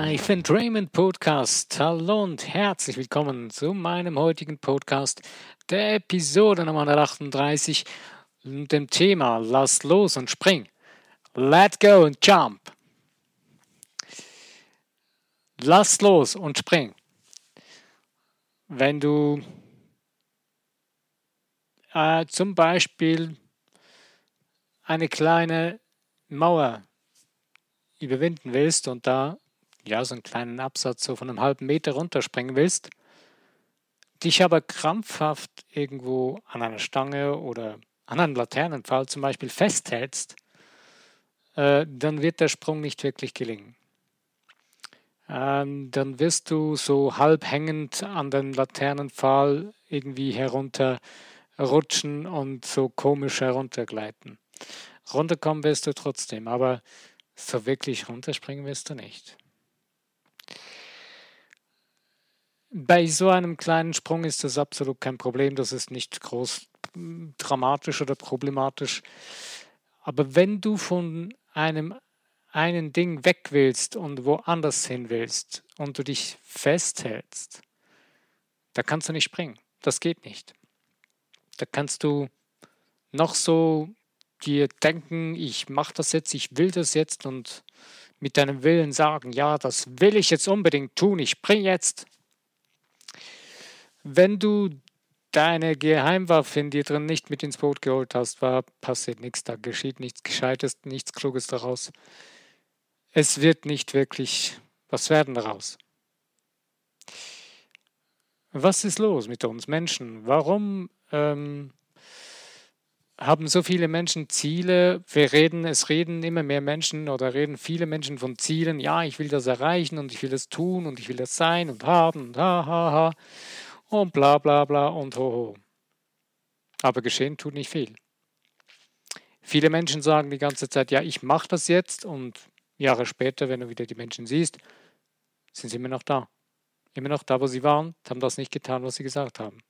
Life Entrainment Podcast. Hallo und herzlich willkommen zu meinem heutigen Podcast, der Episode Nummer 138 mit dem Thema Lass los und spring. Let go and jump. Lass los und spring. Wenn du äh, zum Beispiel eine kleine Mauer überwinden willst und da ja so einen kleinen Absatz so von einem halben Meter runterspringen willst, dich aber krampfhaft irgendwo an einer Stange oder an einem Laternenpfahl zum Beispiel festhältst, äh, dann wird der Sprung nicht wirklich gelingen. Ähm, dann wirst du so halb hängend an den Laternenpfahl irgendwie herunterrutschen und so komisch heruntergleiten. Runterkommen wirst du trotzdem, aber so wirklich runterspringen wirst du nicht. Bei so einem kleinen Sprung ist das absolut kein Problem, das ist nicht groß dramatisch oder problematisch. Aber wenn du von einem einen Ding weg willst und woanders hin willst und du dich festhältst, da kannst du nicht springen. Das geht nicht. Da kannst du noch so dir denken, ich mache das jetzt, ich will das jetzt und mit deinem Willen sagen, ja, das will ich jetzt unbedingt tun, ich spring jetzt. Wenn du deine Geheimwaffe in dir drin nicht mit ins Boot geholt hast, war passiert nichts, da geschieht nichts Gescheites, nichts Kluges daraus. Es wird nicht wirklich was werden daraus. Was ist los mit uns Menschen? Warum ähm, haben so viele Menschen Ziele. Wir reden, es reden immer mehr Menschen oder reden viele Menschen von Zielen. Ja, ich will das erreichen und ich will das tun und ich will das sein und haben und ha, ha, ha und bla, bla, bla und ho, ho. Aber geschehen tut nicht viel. Viele Menschen sagen die ganze Zeit, ja, ich mache das jetzt und Jahre später, wenn du wieder die Menschen siehst, sind sie immer noch da. Immer noch da, wo sie waren, haben das nicht getan, was sie gesagt haben.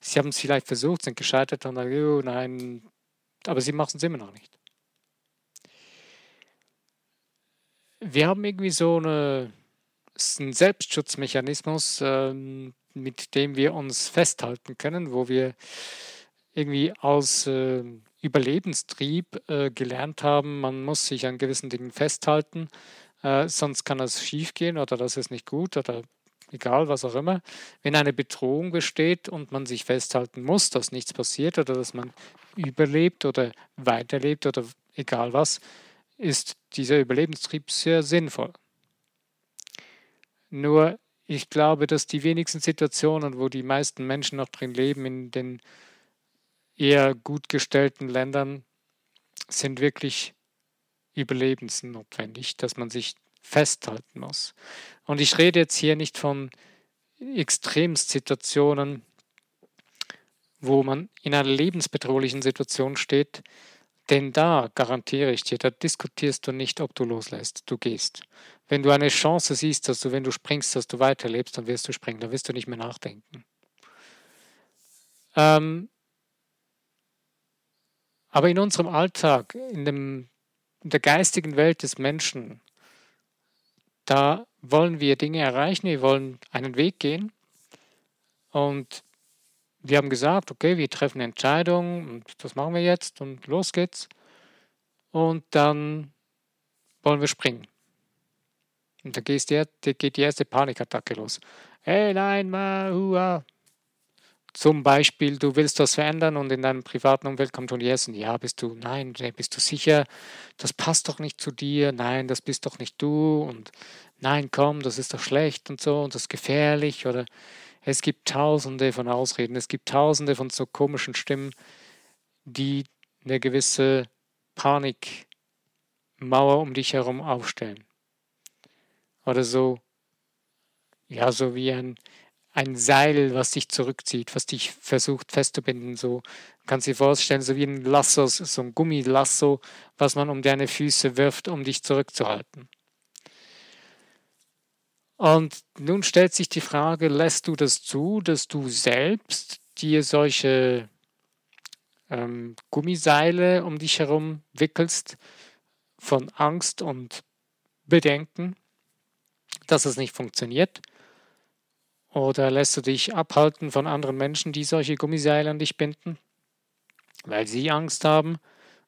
Sie haben es vielleicht versucht, sind gescheitert und dann, oh nein, aber sie machen es immer noch nicht. Wir haben irgendwie so eine, einen Selbstschutzmechanismus, ähm, mit dem wir uns festhalten können, wo wir irgendwie aus äh, Überlebenstrieb äh, gelernt haben, man muss sich an gewissen Dingen festhalten, äh, sonst kann das schiefgehen oder das ist nicht gut oder egal was auch immer, wenn eine Bedrohung besteht und man sich festhalten muss, dass nichts passiert oder dass man überlebt oder weiterlebt oder egal was, ist dieser Überlebenstrieb sehr sinnvoll. Nur ich glaube, dass die wenigsten Situationen, wo die meisten Menschen noch drin leben, in den eher gut gestellten Ländern, sind wirklich überlebensnotwendig, dass man sich festhalten muss. Und ich rede jetzt hier nicht von Extremsituationen, wo man in einer lebensbedrohlichen Situation steht, denn da garantiere ich dir, da diskutierst du nicht, ob du loslässt. Du gehst. Wenn du eine Chance siehst, dass du, wenn du springst, dass du weiterlebst, dann wirst du springen. Da wirst du nicht mehr nachdenken. Ähm, aber in unserem Alltag, in, dem, in der geistigen Welt des Menschen, da wollen wir Dinge erreichen, wir wollen einen Weg gehen. Und wir haben gesagt, okay, wir treffen Entscheidungen und das machen wir jetzt und los geht's. Und dann wollen wir springen. Und da geht die erste Panikattacke los. Hey, nein, ma, hua, zum Beispiel, du willst was verändern und in deinem privaten Umfeld kommt schon Yes und ja, bist du, nein, bist du sicher, das passt doch nicht zu dir, nein, das bist doch nicht du und nein, komm, das ist doch schlecht und so und das ist gefährlich oder es gibt tausende von Ausreden, es gibt tausende von so komischen Stimmen, die eine gewisse Panikmauer um dich herum aufstellen. Oder so, ja, so wie ein, ein Seil, was dich zurückzieht, was dich versucht festzubinden. So kannst du dir vorstellen, so wie ein Lasso, so ein Gummilasso, was man um deine Füße wirft, um dich zurückzuhalten. Und nun stellt sich die Frage, lässt du das zu, dass du selbst dir solche ähm, Gummiseile um dich herum wickelst von Angst und Bedenken? dass es nicht funktioniert? Oder lässt du dich abhalten von anderen Menschen, die solche Gummiseile an dich binden, weil sie Angst haben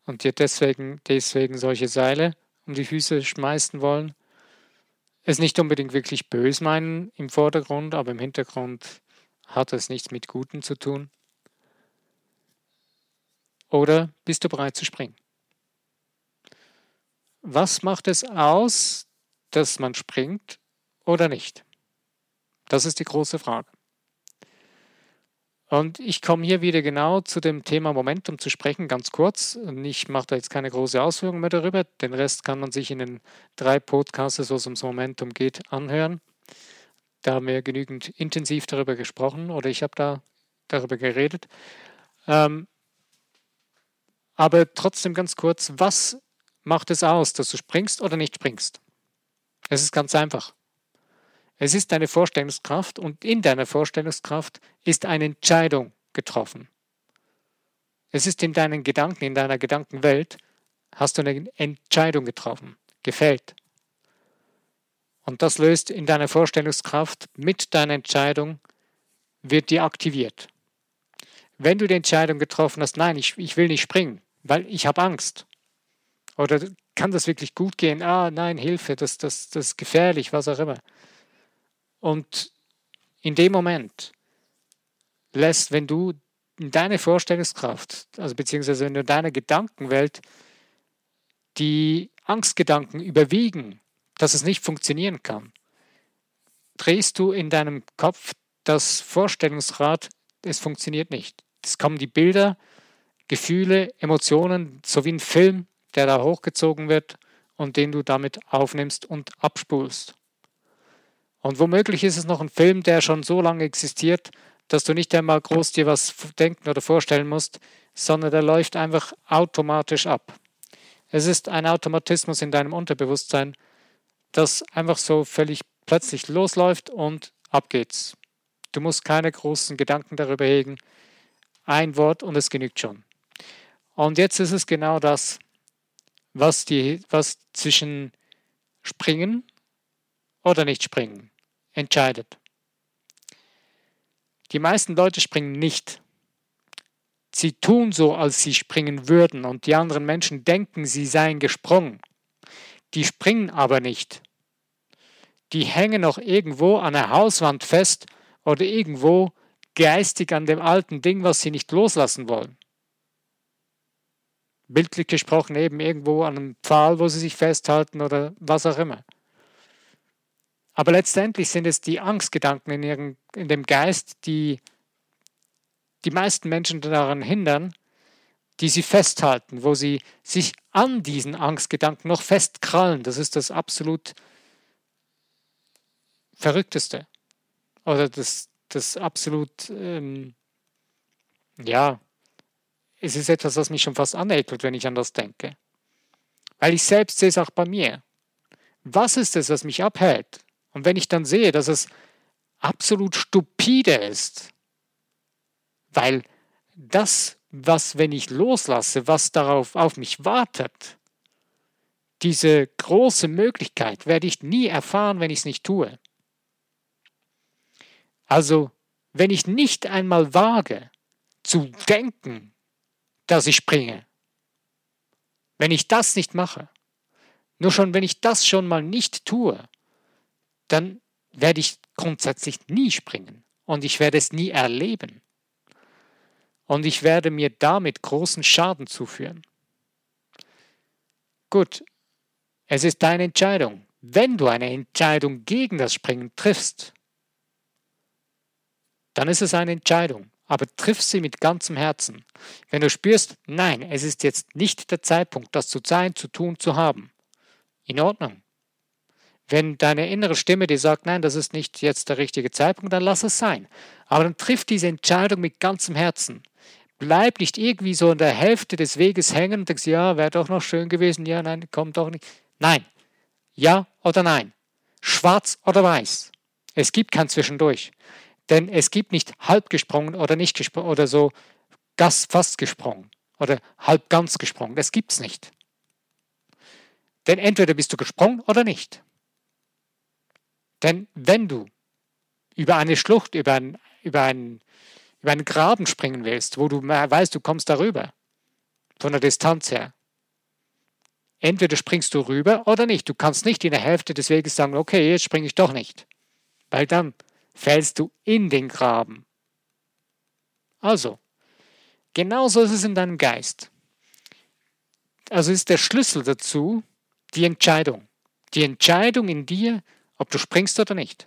und dir deswegen, deswegen solche Seile um die Füße schmeißen wollen? Es nicht unbedingt wirklich bös meinen im Vordergrund, aber im Hintergrund hat es nichts mit Guten zu tun. Oder bist du bereit zu springen? Was macht es aus, dass man springt oder nicht? Das ist die große Frage. Und ich komme hier wieder genau zu dem Thema Momentum zu sprechen, ganz kurz. Und ich mache da jetzt keine große Ausführung mehr darüber. Den Rest kann man sich in den drei Podcasts, wo es ums Momentum geht, anhören. Da haben wir genügend intensiv darüber gesprochen oder ich habe da darüber geredet. Ähm, aber trotzdem ganz kurz, was macht es aus, dass du springst oder nicht springst? Es ist ganz einfach. Es ist deine Vorstellungskraft und in deiner Vorstellungskraft ist eine Entscheidung getroffen. Es ist in deinen Gedanken, in deiner Gedankenwelt, hast du eine Entscheidung getroffen, gefällt. Und das löst in deiner Vorstellungskraft mit deiner Entscheidung, wird die aktiviert. Wenn du die Entscheidung getroffen hast, nein, ich, ich will nicht springen, weil ich habe Angst. Oder kann das wirklich gut gehen? Ah, nein, Hilfe, das, das, das ist gefährlich, was auch immer. Und in dem Moment lässt, wenn du in deine Vorstellungskraft, also beziehungsweise wenn du in deiner Gedankenwelt die Angstgedanken überwiegen, dass es nicht funktionieren kann, drehst du in deinem Kopf das Vorstellungsrad, es funktioniert nicht. Es kommen die Bilder, Gefühle, Emotionen, so wie ein Film, der da hochgezogen wird und den du damit aufnimmst und abspulst. Und womöglich ist es noch ein Film, der schon so lange existiert, dass du nicht einmal groß dir was denken oder vorstellen musst, sondern der läuft einfach automatisch ab. Es ist ein Automatismus in deinem Unterbewusstsein, das einfach so völlig plötzlich losläuft und ab geht's. Du musst keine großen Gedanken darüber hegen. Ein Wort und es genügt schon. Und jetzt ist es genau das, was, die, was zwischen Springen oder nicht springen entscheidet. Die meisten Leute springen nicht. Sie tun so, als sie springen würden und die anderen Menschen denken, sie seien gesprungen. Die springen aber nicht. Die hängen noch irgendwo an der Hauswand fest oder irgendwo geistig an dem alten Ding, was sie nicht loslassen wollen. Bildlich gesprochen eben irgendwo an einem Pfahl, wo sie sich festhalten oder was auch immer. Aber letztendlich sind es die Angstgedanken in, ihren, in dem Geist, die die meisten Menschen daran hindern, die sie festhalten, wo sie sich an diesen Angstgedanken noch festkrallen. Das ist das absolut Verrückteste. Oder das, das absolut, ähm, ja, es ist etwas, was mich schon fast anekelt, wenn ich an das denke. Weil ich selbst sehe es auch bei mir. Was ist es, was mich abhält? Und wenn ich dann sehe, dass es absolut stupide ist, weil das, was, wenn ich loslasse, was darauf auf mich wartet, diese große Möglichkeit werde ich nie erfahren, wenn ich es nicht tue. Also, wenn ich nicht einmal wage zu denken, dass ich springe, wenn ich das nicht mache, nur schon wenn ich das schon mal nicht tue, dann werde ich grundsätzlich nie springen und ich werde es nie erleben. Und ich werde mir damit großen Schaden zuführen. Gut, es ist deine Entscheidung. Wenn du eine Entscheidung gegen das Springen triffst, dann ist es eine Entscheidung, aber triff sie mit ganzem Herzen. Wenn du spürst, nein, es ist jetzt nicht der Zeitpunkt, das zu sein, zu tun, zu haben, in Ordnung. Wenn deine innere Stimme dir sagt, nein, das ist nicht jetzt der richtige Zeitpunkt, dann lass es sein. Aber dann triff diese Entscheidung mit ganzem Herzen. Bleib nicht irgendwie so in der Hälfte des Weges hängen und denkst, ja, wäre doch noch schön gewesen, ja, nein, kommt doch nicht. Nein. Ja oder nein. Schwarz oder weiß. Es gibt kein Zwischendurch. Denn es gibt nicht halb gesprungen oder nicht gesprungen oder so fast gesprungen oder halb ganz gesprungen. Das gibt es nicht. Denn entweder bist du gesprungen oder nicht. Denn wenn du über eine Schlucht, über, ein, über, einen, über einen Graben springen willst, wo du weißt, du kommst darüber, von der Distanz her, entweder springst du rüber oder nicht. Du kannst nicht in der Hälfte des Weges sagen, okay, jetzt springe ich doch nicht, weil dann fällst du in den Graben. Also, genauso ist es in deinem Geist. Also ist der Schlüssel dazu die Entscheidung. Die Entscheidung in dir, ob du springst oder nicht.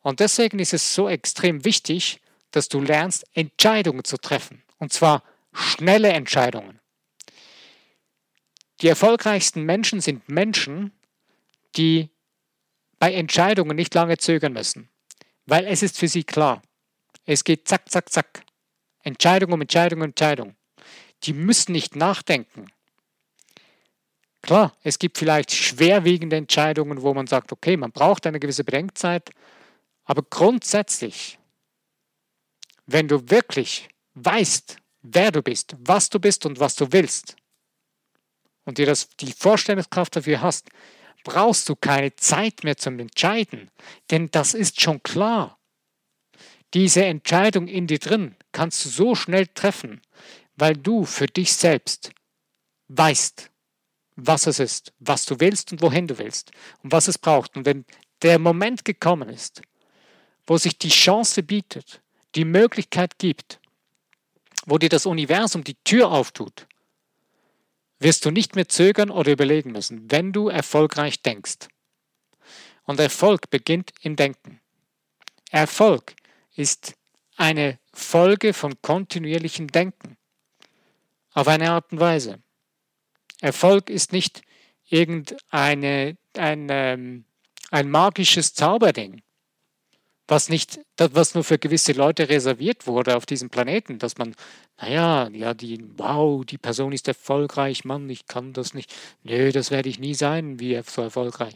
Und deswegen ist es so extrem wichtig, dass du lernst, Entscheidungen zu treffen. Und zwar schnelle Entscheidungen. Die erfolgreichsten Menschen sind Menschen, die bei Entscheidungen nicht lange zögern müssen, weil es ist für sie klar. Es geht zack, zack, zack. Entscheidung um Entscheidung um Entscheidung. Die müssen nicht nachdenken. Klar, es gibt vielleicht schwerwiegende Entscheidungen, wo man sagt, okay, man braucht eine gewisse Bedenkzeit, aber grundsätzlich, wenn du wirklich weißt, wer du bist, was du bist und was du willst, und dir das, die Vorstellungskraft dafür hast, brauchst du keine Zeit mehr zum Entscheiden, denn das ist schon klar. Diese Entscheidung in dir drin kannst du so schnell treffen, weil du für dich selbst weißt, was es ist, was du willst und wohin du willst und was es braucht. Und wenn der Moment gekommen ist, wo sich die Chance bietet, die Möglichkeit gibt, wo dir das Universum die Tür auftut, wirst du nicht mehr zögern oder überlegen müssen, wenn du erfolgreich denkst. Und Erfolg beginnt im Denken. Erfolg ist eine Folge von kontinuierlichem Denken. Auf eine Art und Weise. Erfolg ist nicht irgendeine ein, ähm, ein magisches Zauberding, was nicht, was nur für gewisse Leute reserviert wurde auf diesem Planeten, dass man, naja, ja, die, wow, die Person ist erfolgreich, Mann, ich kann das nicht, nö, das werde ich nie sein, wie so erfolgreich.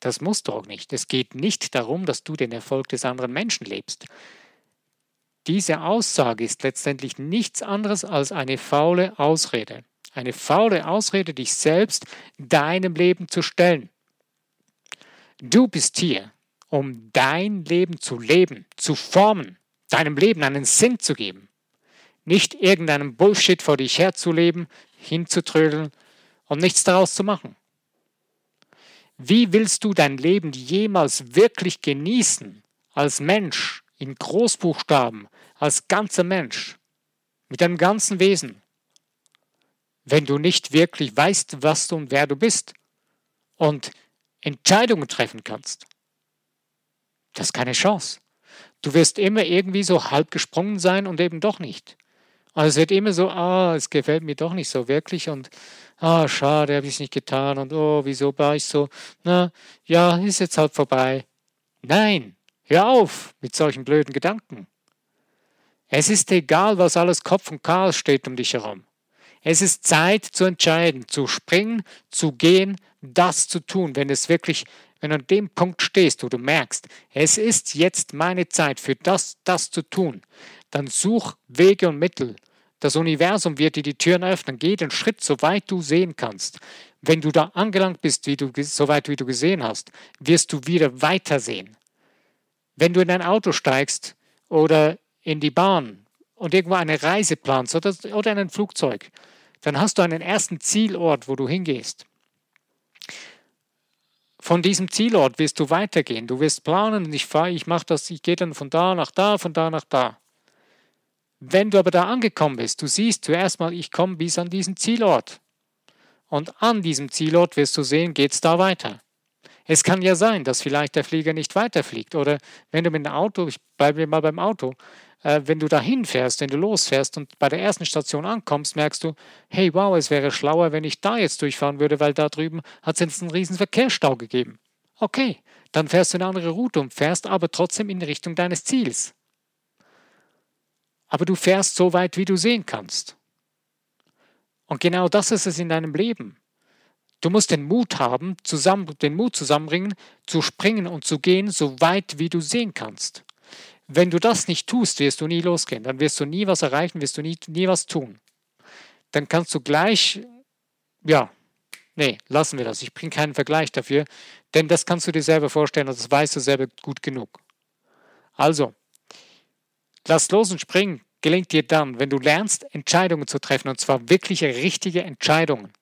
Das muss doch nicht. Es geht nicht darum, dass du den Erfolg des anderen Menschen lebst. Diese Aussage ist letztendlich nichts anderes als eine faule Ausrede. Eine faule Ausrede, dich selbst deinem Leben zu stellen. Du bist hier, um dein Leben zu leben, zu formen, deinem Leben einen Sinn zu geben. Nicht irgendeinem Bullshit vor dich herzuleben, hinzutrödeln und nichts daraus zu machen. Wie willst du dein Leben jemals wirklich genießen, als Mensch, in Großbuchstaben, als ganzer Mensch, mit deinem ganzen Wesen? Wenn du nicht wirklich weißt, was du und wer du bist und Entscheidungen treffen kannst. Das ist keine Chance. Du wirst immer irgendwie so halb gesprungen sein und eben doch nicht. Also es wird immer so, ah, es gefällt mir doch nicht so wirklich und ah, schade, habe ich es nicht getan und oh, wieso war ich so, na, ja, ist jetzt halt vorbei. Nein, hör auf mit solchen blöden Gedanken. Es ist egal, was alles Kopf und Chaos steht um dich herum. Es ist Zeit zu entscheiden, zu springen, zu gehen, das zu tun, wenn es wirklich, wenn du an dem Punkt stehst, wo du merkst, es ist jetzt meine Zeit für das, das zu tun, dann such Wege und Mittel. Das Universum wird dir die Türen öffnen. Geh den Schritt, so weit du sehen kannst. Wenn du da angelangt bist, wie du, so weit wie du gesehen hast, wirst du wieder weitersehen. Wenn du in ein Auto steigst oder in die Bahn und irgendwo eine Reise planst oder, oder in ein Flugzeug, dann hast du einen ersten Zielort, wo du hingehst. Von diesem Zielort wirst du weitergehen. Du wirst planen, ich fahre, ich mache das, ich gehe dann von da nach da, von da nach da. Wenn du aber da angekommen bist, du siehst zuerst mal, ich komme bis an diesen Zielort. Und an diesem Zielort wirst du sehen, geht es da weiter. Es kann ja sein, dass vielleicht der Flieger nicht weiterfliegt. Oder wenn du mit dem Auto, ich bleibe mal beim Auto, äh, wenn du dahin fährst, wenn du losfährst und bei der ersten Station ankommst, merkst du, hey, wow, es wäre schlauer, wenn ich da jetzt durchfahren würde, weil da drüben hat es jetzt einen riesen Verkehrsstau gegeben. Okay, dann fährst du eine andere Route und fährst aber trotzdem in Richtung deines Ziels. Aber du fährst so weit, wie du sehen kannst. Und genau das ist es in deinem Leben. Du musst den Mut haben, zusammen, den Mut zusammenbringen, zu springen und zu gehen, so weit, wie du sehen kannst. Wenn du das nicht tust, wirst du nie losgehen. Dann wirst du nie was erreichen, wirst du nie, nie was tun. Dann kannst du gleich, ja, Nee, lassen wir das. Ich bringe keinen Vergleich dafür, denn das kannst du dir selber vorstellen und das weißt du selber gut genug. Also, lass los und spring gelingt dir dann, wenn du lernst, Entscheidungen zu treffen, und zwar wirkliche richtige Entscheidungen.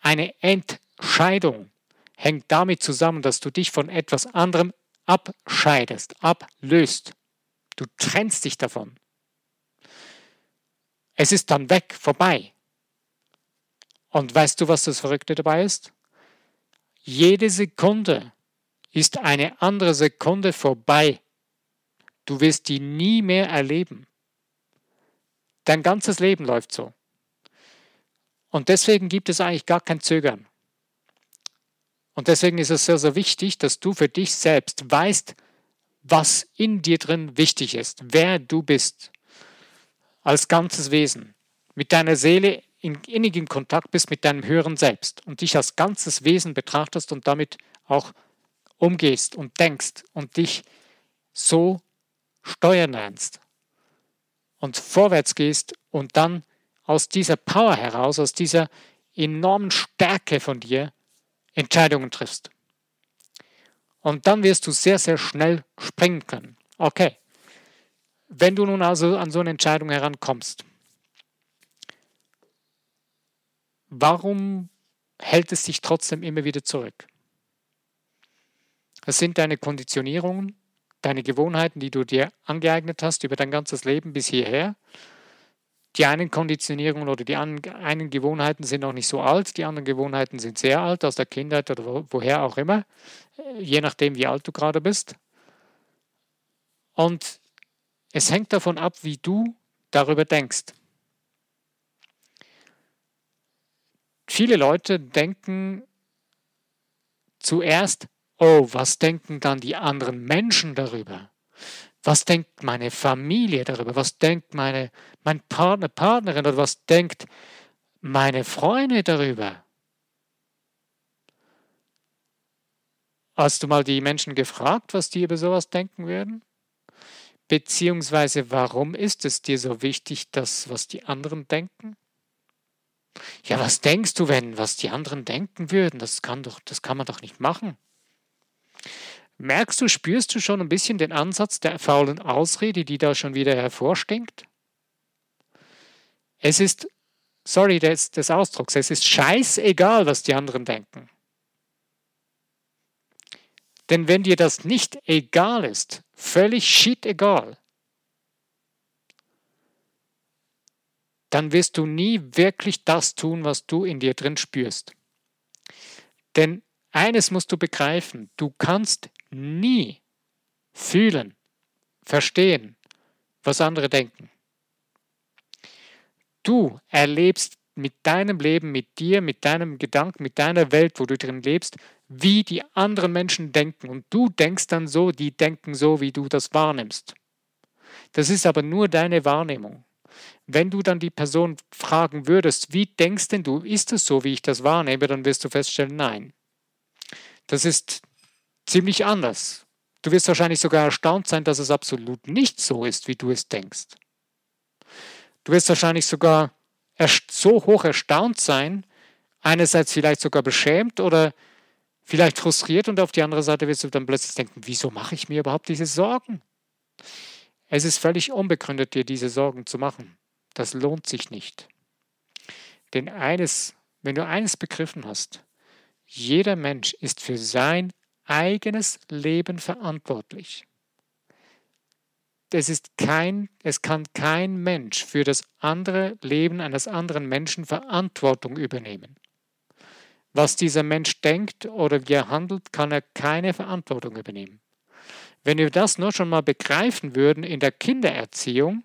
Eine Entscheidung hängt damit zusammen, dass du dich von etwas anderem abscheidest, ablöst. Du trennst dich davon. Es ist dann weg, vorbei. Und weißt du, was das Verrückte dabei ist? Jede Sekunde ist eine andere Sekunde vorbei. Du wirst die nie mehr erleben. Dein ganzes Leben läuft so. Und deswegen gibt es eigentlich gar kein Zögern. Und deswegen ist es sehr, sehr wichtig, dass du für dich selbst weißt, was in dir drin wichtig ist, wer du bist als ganzes Wesen, mit deiner Seele in innigem Kontakt bist mit deinem höheren Selbst und dich als ganzes Wesen betrachtest und damit auch umgehst und denkst und dich so steuern lernst und vorwärts gehst und dann aus dieser Power heraus, aus dieser enormen Stärke von dir Entscheidungen triffst. Und dann wirst du sehr, sehr schnell springen können. Okay. Wenn du nun also an so eine Entscheidung herankommst, warum hält es dich trotzdem immer wieder zurück? Es sind deine Konditionierungen, deine Gewohnheiten, die du dir angeeignet hast über dein ganzes Leben bis hierher. Die einen Konditionierungen oder die einen Gewohnheiten sind noch nicht so alt, die anderen Gewohnheiten sind sehr alt, aus der Kindheit oder woher auch immer, je nachdem, wie alt du gerade bist. Und es hängt davon ab, wie du darüber denkst. Viele Leute denken zuerst, oh, was denken dann die anderen Menschen darüber? Was denkt meine Familie darüber? Was denkt meine, mein Partner, Partnerin oder was denkt meine Freunde darüber? Hast du mal die Menschen gefragt, was die über sowas denken würden? Beziehungsweise warum ist es dir so wichtig, das, was die anderen denken? Ja, was denkst du, wenn, was die anderen denken würden? Das kann doch, das kann man doch nicht machen. Merkst du, spürst du schon ein bisschen den Ansatz der faulen Ausrede, die da schon wieder hervorstinkt? Es ist, sorry des, des Ausdrucks, es ist scheißegal, was die anderen denken. Denn wenn dir das nicht egal ist, völlig shit egal, dann wirst du nie wirklich das tun, was du in dir drin spürst. Denn eines musst du begreifen, du kannst nie fühlen, verstehen, was andere denken. Du erlebst mit deinem Leben, mit dir, mit deinem Gedanken, mit deiner Welt, wo du drin lebst, wie die anderen Menschen denken. Und du denkst dann so, die denken so, wie du das wahrnimmst. Das ist aber nur deine Wahrnehmung. Wenn du dann die Person fragen würdest, wie denkst denn du, ist es so, wie ich das wahrnehme, dann wirst du feststellen, nein. Das ist ziemlich anders. Du wirst wahrscheinlich sogar erstaunt sein, dass es absolut nicht so ist, wie du es denkst. Du wirst wahrscheinlich sogar so hoch erstaunt sein, einerseits vielleicht sogar beschämt oder vielleicht frustriert und auf die andere Seite wirst du dann plötzlich denken, wieso mache ich mir überhaupt diese Sorgen? Es ist völlig unbegründet, dir diese Sorgen zu machen. Das lohnt sich nicht. Denn eines, wenn du eines begriffen hast, jeder Mensch ist für sein eigenes Leben verantwortlich. Es, ist kein, es kann kein Mensch für das andere Leben eines anderen Menschen Verantwortung übernehmen. Was dieser Mensch denkt oder wie er handelt, kann er keine Verantwortung übernehmen. Wenn wir das nur schon mal begreifen würden in der Kindererziehung,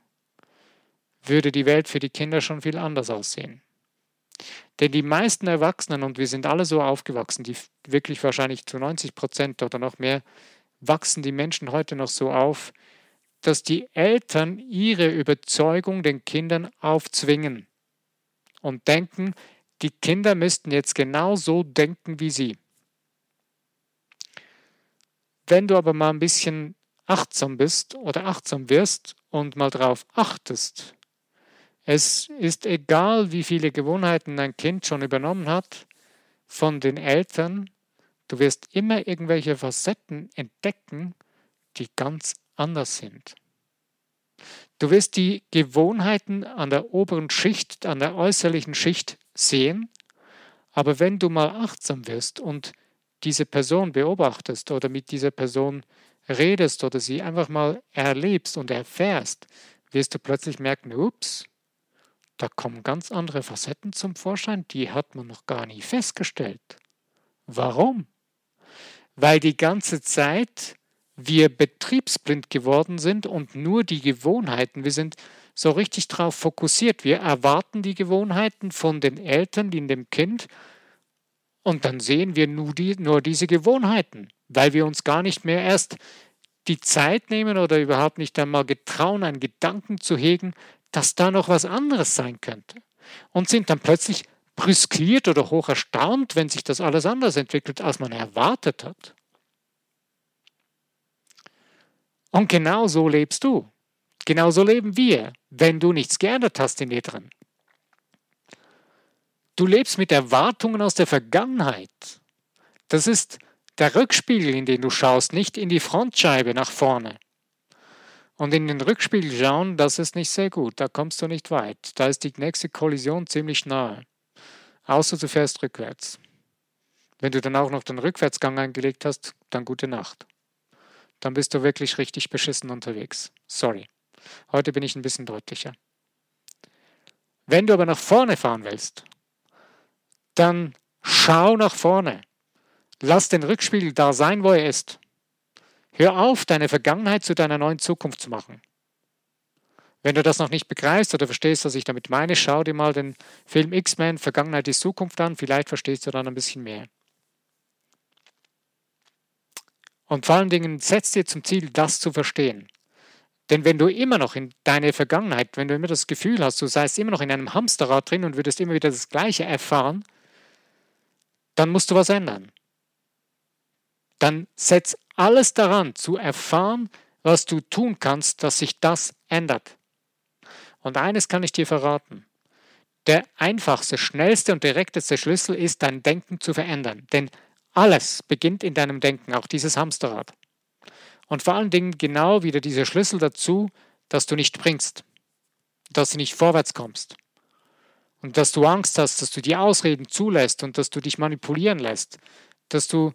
würde die Welt für die Kinder schon viel anders aussehen. Denn die meisten Erwachsenen, und wir sind alle so aufgewachsen, die wirklich wahrscheinlich zu 90 Prozent oder noch mehr, wachsen die Menschen heute noch so auf, dass die Eltern ihre Überzeugung den Kindern aufzwingen und denken, die Kinder müssten jetzt genau so denken wie sie. Wenn du aber mal ein bisschen achtsam bist oder achtsam wirst und mal darauf achtest, es ist egal, wie viele Gewohnheiten ein Kind schon übernommen hat, von den Eltern, du wirst immer irgendwelche Facetten entdecken, die ganz anders sind. Du wirst die Gewohnheiten an der oberen Schicht, an der äußerlichen Schicht sehen, aber wenn du mal achtsam wirst und diese Person beobachtest oder mit dieser Person redest oder sie einfach mal erlebst und erfährst, wirst du plötzlich merken, ups, da kommen ganz andere Facetten zum Vorschein, die hat man noch gar nie festgestellt. Warum? Weil die ganze Zeit wir betriebsblind geworden sind und nur die Gewohnheiten, wir sind so richtig darauf fokussiert. Wir erwarten die Gewohnheiten von den Eltern, die in dem Kind, und dann sehen wir nur, die, nur diese Gewohnheiten, weil wir uns gar nicht mehr erst die Zeit nehmen oder überhaupt nicht einmal getrauen, einen Gedanken zu hegen, dass da noch was anderes sein könnte. Und sind dann plötzlich brüskiert oder hoch erstaunt, wenn sich das alles anders entwickelt, als man erwartet hat. Und genau so lebst du. Genau so leben wir, wenn du nichts geändert hast in dir drin. Du lebst mit Erwartungen aus der Vergangenheit. Das ist der Rückspiegel, in den du schaust, nicht in die Frontscheibe nach vorne. Und in den Rückspiegel schauen, das ist nicht sehr gut, da kommst du nicht weit. Da ist die nächste Kollision ziemlich nahe. Außer du fährst rückwärts. Wenn du dann auch noch den Rückwärtsgang eingelegt hast, dann gute Nacht dann bist du wirklich richtig beschissen unterwegs. Sorry. Heute bin ich ein bisschen deutlicher. Wenn du aber nach vorne fahren willst, dann schau nach vorne. Lass den Rückspiegel da sein, wo er ist. Hör auf, deine Vergangenheit zu deiner neuen Zukunft zu machen. Wenn du das noch nicht begreifst oder verstehst, was ich damit meine, schau dir mal den Film X-Men Vergangenheit ist Zukunft an, vielleicht verstehst du dann ein bisschen mehr. Und vor allen Dingen setz dir zum Ziel, das zu verstehen. Denn wenn du immer noch in deine Vergangenheit, wenn du immer das Gefühl hast, du seist immer noch in einem Hamsterrad drin und würdest immer wieder das Gleiche erfahren, dann musst du was ändern. Dann setz alles daran, zu erfahren, was du tun kannst, dass sich das ändert. Und eines kann ich dir verraten. Der einfachste, schnellste und direkteste Schlüssel ist, dein Denken zu verändern. Denn alles beginnt in deinem Denken, auch dieses Hamsterrad. Und vor allen Dingen genau wieder dieser Schlüssel dazu, dass du nicht springst, dass du nicht vorwärts kommst. Und dass du Angst hast, dass du die Ausreden zulässt und dass du dich manipulieren lässt, dass du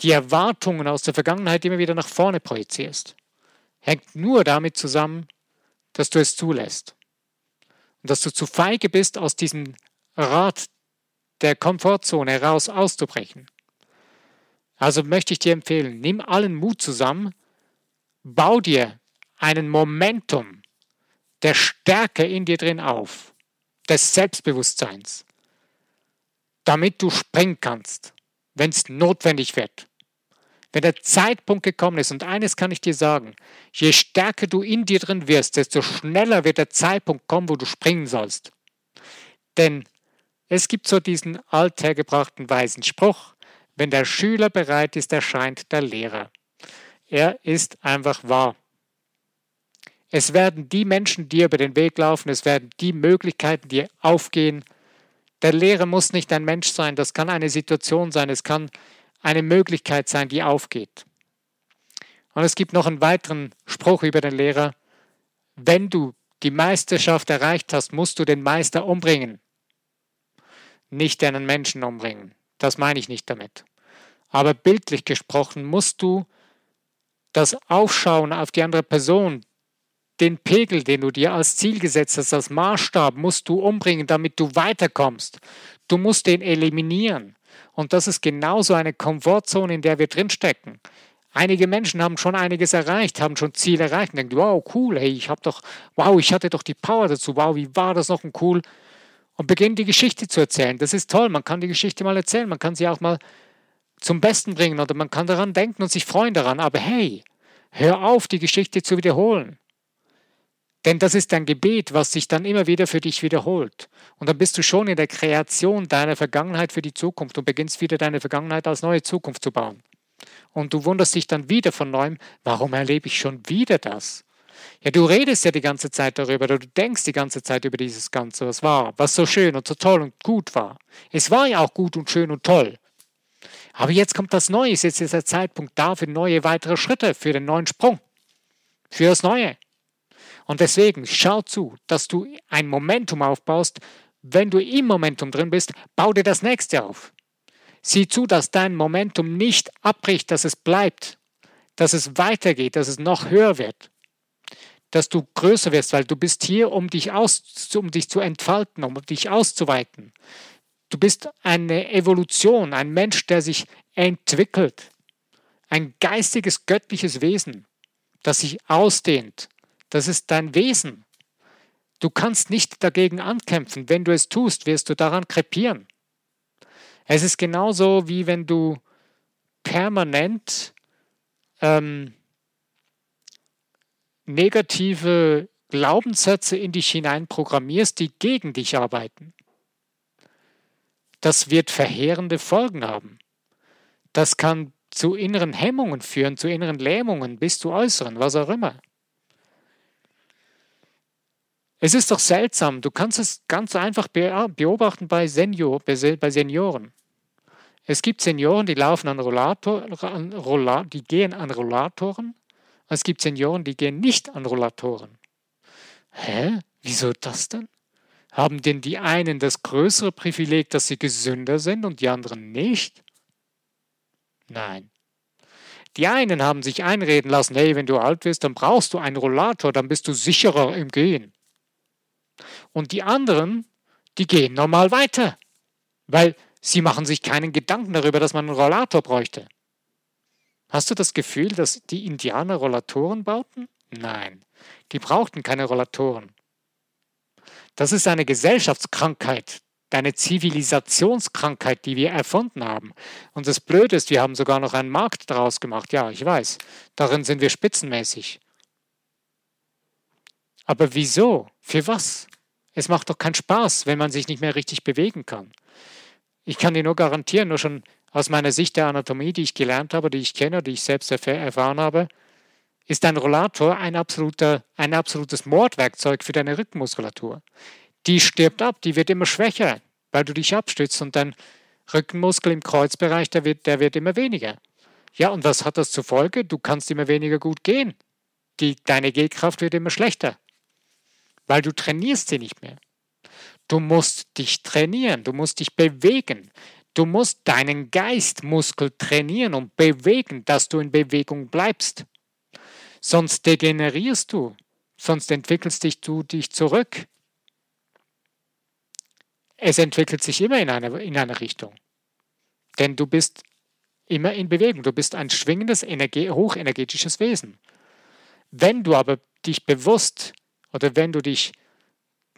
die Erwartungen aus der Vergangenheit immer wieder nach vorne projizierst. Hängt nur damit zusammen, dass du es zulässt. Und dass du zu feige bist, aus diesem Rad der Komfortzone heraus auszubrechen. Also möchte ich dir empfehlen, nimm allen Mut zusammen, bau dir einen Momentum der Stärke in dir drin auf, des Selbstbewusstseins, damit du springen kannst, wenn es notwendig wird. Wenn der Zeitpunkt gekommen ist, und eines kann ich dir sagen, je stärker du in dir drin wirst, desto schneller wird der Zeitpunkt kommen, wo du springen sollst. Denn es gibt so diesen althergebrachten weisen Spruch, wenn der Schüler bereit ist, erscheint der Lehrer. Er ist einfach wahr. Es werden die Menschen dir über den Weg laufen, es werden die Möglichkeiten dir aufgehen. Der Lehrer muss nicht ein Mensch sein, das kann eine Situation sein, es kann eine Möglichkeit sein, die aufgeht. Und es gibt noch einen weiteren Spruch über den Lehrer. Wenn du die Meisterschaft erreicht hast, musst du den Meister umbringen, nicht einen Menschen umbringen. Das meine ich nicht damit. Aber bildlich gesprochen musst du das Aufschauen auf die andere Person, den Pegel, den du dir als Ziel gesetzt hast, als Maßstab, musst du umbringen, damit du weiterkommst. Du musst den eliminieren. Und das ist genauso eine Komfortzone, in der wir drinstecken. Einige Menschen haben schon einiges erreicht, haben schon Ziele erreicht und denken, wow, cool, hey, ich habe doch, wow, ich hatte doch die Power dazu, wow, wie war das noch ein cool? Und beginnen die Geschichte zu erzählen. Das ist toll, man kann die Geschichte mal erzählen, man kann sie auch mal zum Besten bringen oder man kann daran denken und sich freuen daran. Aber hey, hör auf, die Geschichte zu wiederholen. Denn das ist ein Gebet, was sich dann immer wieder für dich wiederholt. Und dann bist du schon in der Kreation deiner Vergangenheit für die Zukunft und beginnst wieder deine Vergangenheit als neue Zukunft zu bauen. Und du wunderst dich dann wieder von neuem, warum erlebe ich schon wieder das? Ja, du redest ja die ganze Zeit darüber, du denkst die ganze Zeit über dieses Ganze, was war, was so schön und so toll und gut war. Es war ja auch gut und schön und toll. Aber jetzt kommt das Neue, jetzt ist der Zeitpunkt da für neue weitere Schritte, für den neuen Sprung, für das Neue. Und deswegen schau zu, dass du ein Momentum aufbaust. Wenn du im Momentum drin bist, bau dir das nächste auf. Sieh zu, dass dein Momentum nicht abbricht, dass es bleibt, dass es weitergeht, dass es noch höher wird, dass du größer wirst, weil du bist hier, um dich, aus, um dich zu entfalten, um dich auszuweiten. Du bist eine Evolution, ein Mensch, der sich entwickelt, ein geistiges, göttliches Wesen, das sich ausdehnt. Das ist dein Wesen. Du kannst nicht dagegen ankämpfen. Wenn du es tust, wirst du daran krepieren. Es ist genauso wie wenn du permanent ähm, negative Glaubenssätze in dich hinein programmierst, die gegen dich arbeiten. Das wird verheerende Folgen haben. Das kann zu inneren Hemmungen führen, zu inneren Lähmungen bis zu äußeren, was auch immer. Es ist doch seltsam, du kannst es ganz einfach beobachten bei, Senior, bei Senioren. Es gibt Senioren, die laufen an Rollator, die gehen an Rollatoren. Es gibt Senioren, die gehen nicht an Rollatoren. Hä? Wieso das denn? Haben denn die einen das größere Privileg, dass sie gesünder sind und die anderen nicht? Nein. Die einen haben sich einreden lassen, hey, wenn du alt wirst, dann brauchst du einen Rollator, dann bist du sicherer im Gehen. Und die anderen, die gehen normal weiter, weil sie machen sich keinen Gedanken darüber, dass man einen Rollator bräuchte. Hast du das Gefühl, dass die Indianer Rollatoren bauten? Nein, die brauchten keine Rollatoren. Das ist eine Gesellschaftskrankheit, eine Zivilisationskrankheit, die wir erfunden haben. Und das Blöde ist, wir haben sogar noch einen Markt daraus gemacht. Ja, ich weiß, darin sind wir spitzenmäßig. Aber wieso? Für was? Es macht doch keinen Spaß, wenn man sich nicht mehr richtig bewegen kann. Ich kann dir nur garantieren, nur schon aus meiner Sicht der Anatomie, die ich gelernt habe, die ich kenne, die ich selbst erfahren habe, ist ein Rollator ein, absoluter, ein absolutes Mordwerkzeug für deine Rückenmuskulatur. Die stirbt ab, die wird immer schwächer, weil du dich abstützt und dein Rückenmuskel im Kreuzbereich, der wird, der wird immer weniger. Ja, und was hat das zur Folge? Du kannst immer weniger gut gehen. Die, deine Gehkraft wird immer schlechter, weil du trainierst sie nicht mehr. Du musst dich trainieren, du musst dich bewegen. Du musst deinen Geistmuskel trainieren und bewegen, dass du in Bewegung bleibst. Sonst degenerierst du, sonst entwickelst dich du dich zurück. Es entwickelt sich immer in eine, in eine Richtung. Denn du bist immer in Bewegung. Du bist ein schwingendes, hochenergetisches Wesen. Wenn du aber dich bewusst oder wenn du dich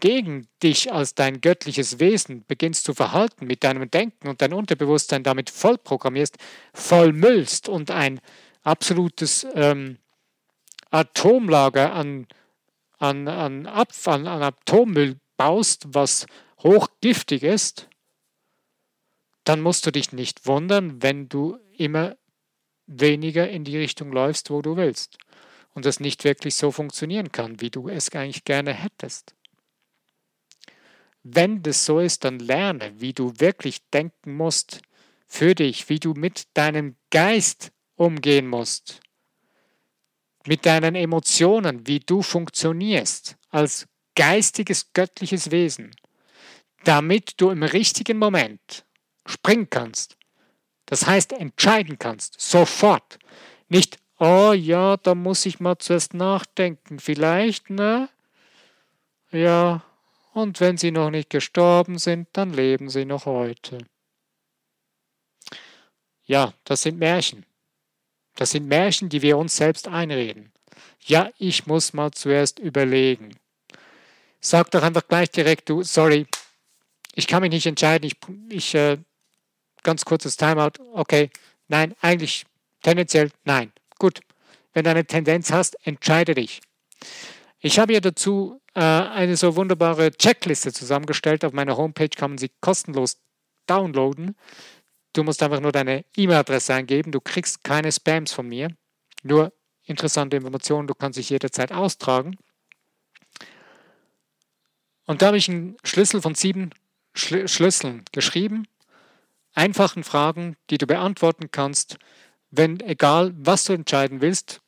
gegen dich als dein göttliches Wesen beginnst zu verhalten mit deinem Denken und dein Unterbewusstsein damit voll programmierst, vollmüllst und ein absolutes ähm, Atomlager an, an, an Abfall, an Atommüll baust, was hochgiftig ist, dann musst du dich nicht wundern, wenn du immer weniger in die Richtung läufst, wo du willst und es nicht wirklich so funktionieren kann, wie du es eigentlich gerne hättest. Wenn das so ist, dann lerne, wie du wirklich denken musst für dich, wie du mit deinem Geist umgehen musst, mit deinen Emotionen, wie du funktionierst als geistiges, göttliches Wesen, damit du im richtigen Moment springen kannst. Das heißt, entscheiden kannst, sofort. Nicht, oh ja, da muss ich mal zuerst nachdenken, vielleicht, ne? Ja, und wenn sie noch nicht gestorben sind, dann leben sie noch heute. Ja, das sind Märchen. Das sind Märchen, die wir uns selbst einreden. Ja, ich muss mal zuerst überlegen. Sag doch einfach gleich direkt, du, sorry, ich kann mich nicht entscheiden, ich, ich äh, ganz kurzes Timeout, okay, nein, eigentlich tendenziell nein. Gut, wenn du eine Tendenz hast, entscheide dich. Ich habe hier dazu äh, eine so wunderbare Checkliste zusammengestellt. Auf meiner Homepage kann man sie kostenlos downloaden. Du musst einfach nur deine E-Mail-Adresse eingeben. Du kriegst keine Spams von mir. Nur interessante Informationen, du kannst dich jederzeit austragen. Und da habe ich einen Schlüssel von sieben Schl Schlüsseln geschrieben, einfachen Fragen, die du beantworten kannst, wenn egal was du entscheiden willst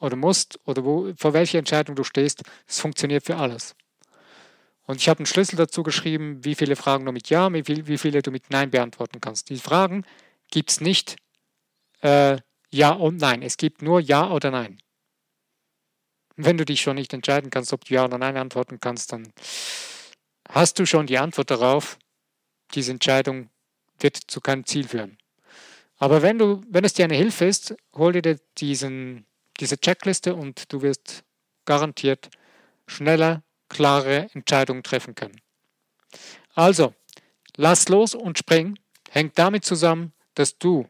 oder musst oder wo, vor welcher Entscheidung du stehst, es funktioniert für alles. Und ich habe einen Schlüssel dazu geschrieben, wie viele Fragen du mit Ja, wie, viel, wie viele du mit Nein beantworten kannst. Die Fragen gibt es nicht äh, Ja und Nein. Es gibt nur Ja oder Nein. Wenn du dich schon nicht entscheiden kannst, ob du Ja oder Nein antworten kannst, dann hast du schon die Antwort darauf. Diese Entscheidung wird zu keinem Ziel führen. Aber wenn du, wenn es dir eine Hilfe ist, hol dir diesen, diese Checkliste und du wirst garantiert schneller, klare Entscheidungen treffen können. Also, lass los und spring hängt damit zusammen, dass du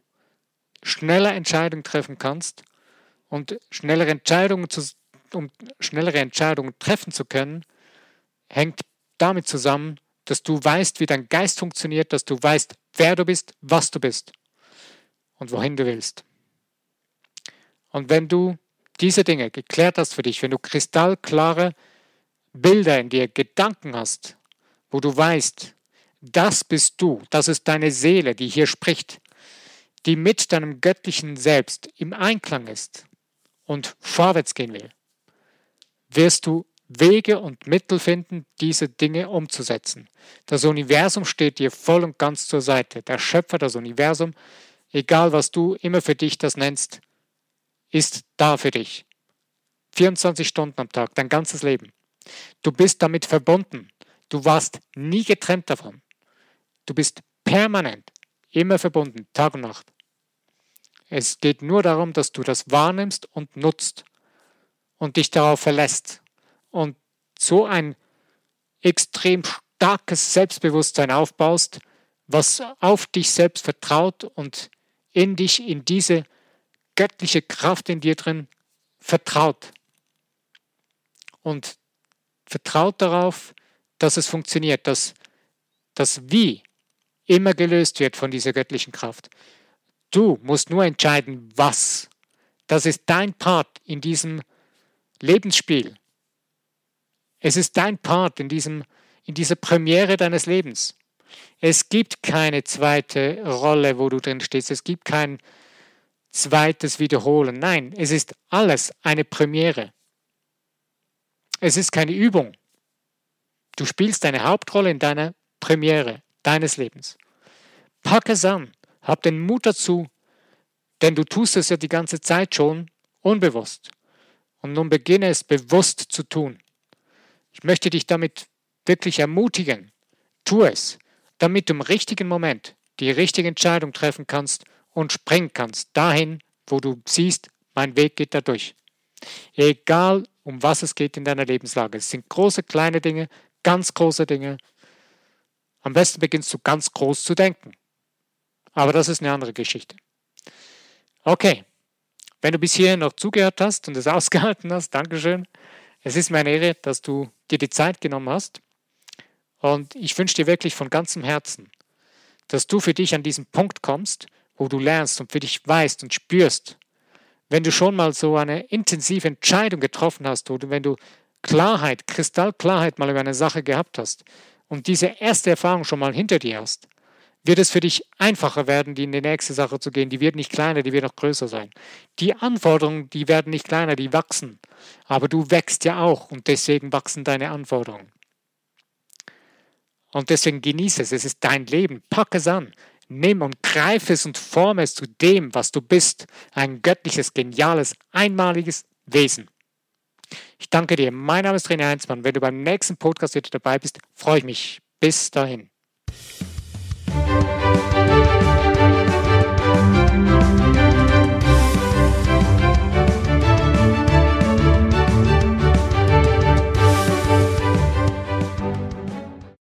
schneller Entscheidungen treffen kannst und schnellere Entscheidungen zu, um schnellere Entscheidungen treffen zu können, hängt damit zusammen, dass du weißt, wie dein Geist funktioniert, dass du weißt, wer du bist, was du bist und wohin du willst. Und wenn du diese Dinge geklärt hast für dich, wenn du kristallklare Bilder in dir, Gedanken hast, wo du weißt, das bist du, das ist deine Seele, die hier spricht, die mit deinem göttlichen Selbst im Einklang ist und vorwärts gehen will, wirst du Wege und Mittel finden, diese Dinge umzusetzen. Das Universum steht dir voll und ganz zur Seite. Der Schöpfer, das Universum, egal was du immer für dich das nennst, ist da für dich. 24 Stunden am Tag, dein ganzes Leben. Du bist damit verbunden. Du warst nie getrennt davon. Du bist permanent immer verbunden, Tag und Nacht. Es geht nur darum, dass du das wahrnimmst und nutzt und dich darauf verlässt und so ein extrem starkes Selbstbewusstsein aufbaust, was auf dich selbst vertraut und in dich, in diese göttliche Kraft in dir drin vertraut. Und vertraut darauf, dass es funktioniert, dass das Wie immer gelöst wird von dieser göttlichen Kraft. Du musst nur entscheiden, was. Das ist dein Part in diesem Lebensspiel. Es ist dein Part in, diesem, in dieser Premiere deines Lebens. Es gibt keine zweite Rolle, wo du drin stehst. Es gibt kein zweites Wiederholen. Nein, es ist alles eine Premiere. Es ist keine Übung. Du spielst deine Hauptrolle in deiner Premiere deines Lebens. Pack es an, hab den Mut dazu, denn du tust es ja die ganze Zeit schon unbewusst. Und nun beginne es bewusst zu tun. Ich möchte dich damit wirklich ermutigen. Tu es, damit du im richtigen Moment die richtige Entscheidung treffen kannst und springen kannst dahin, wo du siehst, mein Weg geht da durch. Egal, um was es geht in deiner Lebenslage. Es sind große, kleine Dinge, ganz große Dinge. Am besten beginnst du ganz groß zu denken. Aber das ist eine andere Geschichte. Okay, wenn du bis hierhin noch zugehört hast und es ausgehalten hast, Dankeschön. Es ist mir eine Ehre, dass du dir die Zeit genommen hast. Und ich wünsche dir wirklich von ganzem Herzen, dass du für dich an diesen Punkt kommst, wo du lernst und für dich weißt und spürst, wenn du schon mal so eine intensive Entscheidung getroffen hast oder wenn du Klarheit, Kristallklarheit mal über eine Sache gehabt hast und diese erste Erfahrung schon mal hinter dir hast, wird es für dich einfacher werden, die in die nächste Sache zu gehen. Die wird nicht kleiner, die wird noch größer sein. Die Anforderungen, die werden nicht kleiner, die wachsen. Aber du wächst ja auch und deswegen wachsen deine Anforderungen. Und deswegen genieße es. Es ist dein Leben. Pack es an. Nimm und greif es und forme es zu dem, was du bist. Ein göttliches, geniales, einmaliges Wesen. Ich danke dir. Mein Name ist René Heinzmann. Wenn du beim nächsten Podcast wieder dabei bist, freue ich mich. Bis dahin.